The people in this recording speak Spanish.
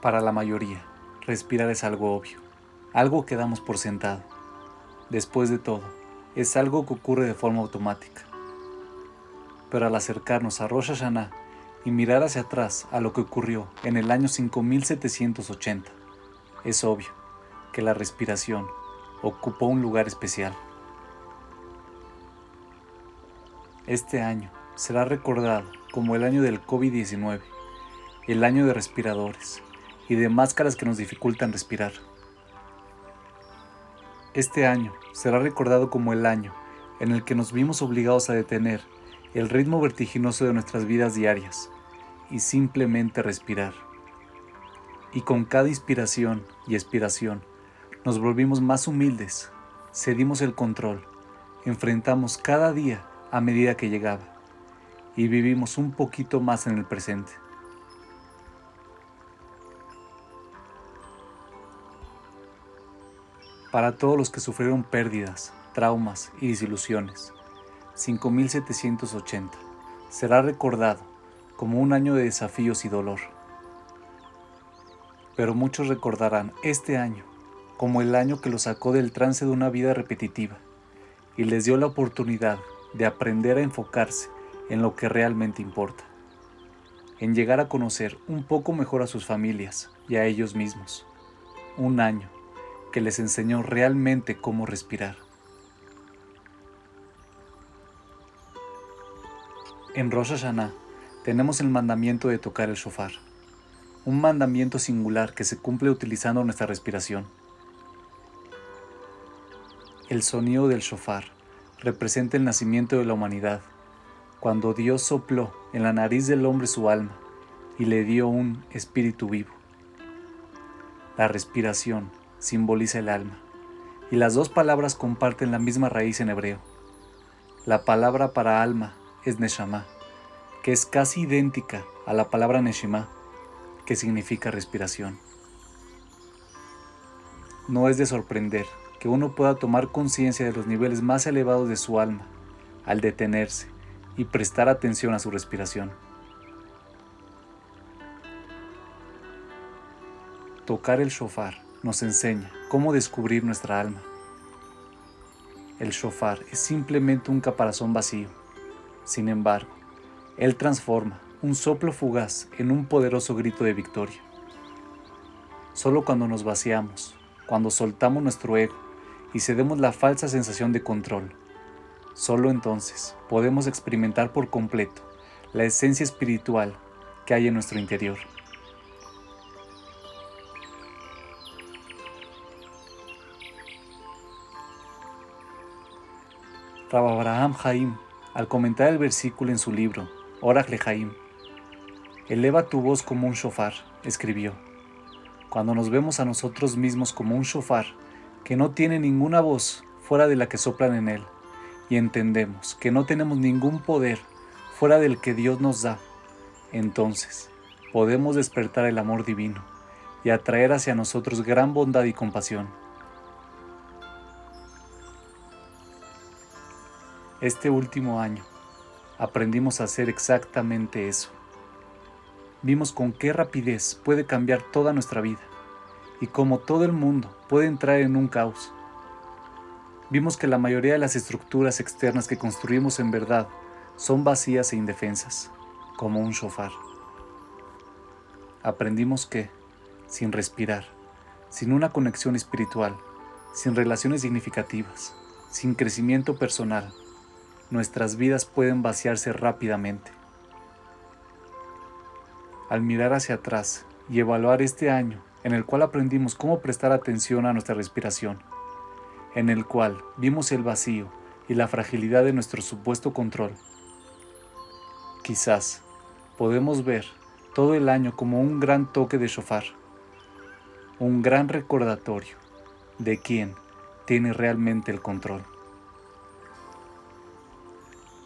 Para la mayoría, respirar es algo obvio, algo que damos por sentado. Después de todo, es algo que ocurre de forma automática. Pero al acercarnos a Rosh Hashanah y mirar hacia atrás a lo que ocurrió en el año 5780, es obvio que la respiración ocupó un lugar especial. Este año será recordado como el año del COVID-19, el año de respiradores, y de máscaras que nos dificultan respirar. Este año será recordado como el año en el que nos vimos obligados a detener el ritmo vertiginoso de nuestras vidas diarias y simplemente respirar. Y con cada inspiración y expiración nos volvimos más humildes, cedimos el control, enfrentamos cada día a medida que llegaba y vivimos un poquito más en el presente. Para todos los que sufrieron pérdidas, traumas y desilusiones. 5780 será recordado como un año de desafíos y dolor. Pero muchos recordarán este año como el año que los sacó del trance de una vida repetitiva y les dio la oportunidad de aprender a enfocarse en lo que realmente importa, en llegar a conocer un poco mejor a sus familias y a ellos mismos. Un año que les enseñó realmente cómo respirar. En Rosh tenemos el mandamiento de tocar el shofar, un mandamiento singular que se cumple utilizando nuestra respiración. El sonido del shofar representa el nacimiento de la humanidad, cuando Dios sopló en la nariz del hombre su alma y le dio un espíritu vivo. La respiración simboliza el alma, y las dos palabras comparten la misma raíz en hebreo. La palabra para alma es neshama, que es casi idéntica a la palabra neshima, que significa respiración. No es de sorprender que uno pueda tomar conciencia de los niveles más elevados de su alma al detenerse y prestar atención a su respiración. Tocar el shofar nos enseña cómo descubrir nuestra alma. El shofar es simplemente un caparazón vacío. Sin embargo, él transforma un soplo fugaz en un poderoso grito de victoria. Solo cuando nos vaciamos, cuando soltamos nuestro ego y cedemos la falsa sensación de control, solo entonces podemos experimentar por completo la esencia espiritual que hay en nuestro interior. Abraham Haim, al comentar el versículo en su libro, Orach Haim, eleva tu voz como un shofar, escribió. Cuando nos vemos a nosotros mismos como un shofar que no tiene ninguna voz fuera de la que soplan en él, y entendemos que no tenemos ningún poder fuera del que Dios nos da, entonces podemos despertar el amor divino y atraer hacia nosotros gran bondad y compasión. Este último año aprendimos a hacer exactamente eso. Vimos con qué rapidez puede cambiar toda nuestra vida y cómo todo el mundo puede entrar en un caos. Vimos que la mayoría de las estructuras externas que construimos en verdad son vacías e indefensas, como un shofar. Aprendimos que, sin respirar, sin una conexión espiritual, sin relaciones significativas, sin crecimiento personal, nuestras vidas pueden vaciarse rápidamente. Al mirar hacia atrás y evaluar este año en el cual aprendimos cómo prestar atención a nuestra respiración, en el cual vimos el vacío y la fragilidad de nuestro supuesto control, quizás podemos ver todo el año como un gran toque de shofar, un gran recordatorio de quién tiene realmente el control.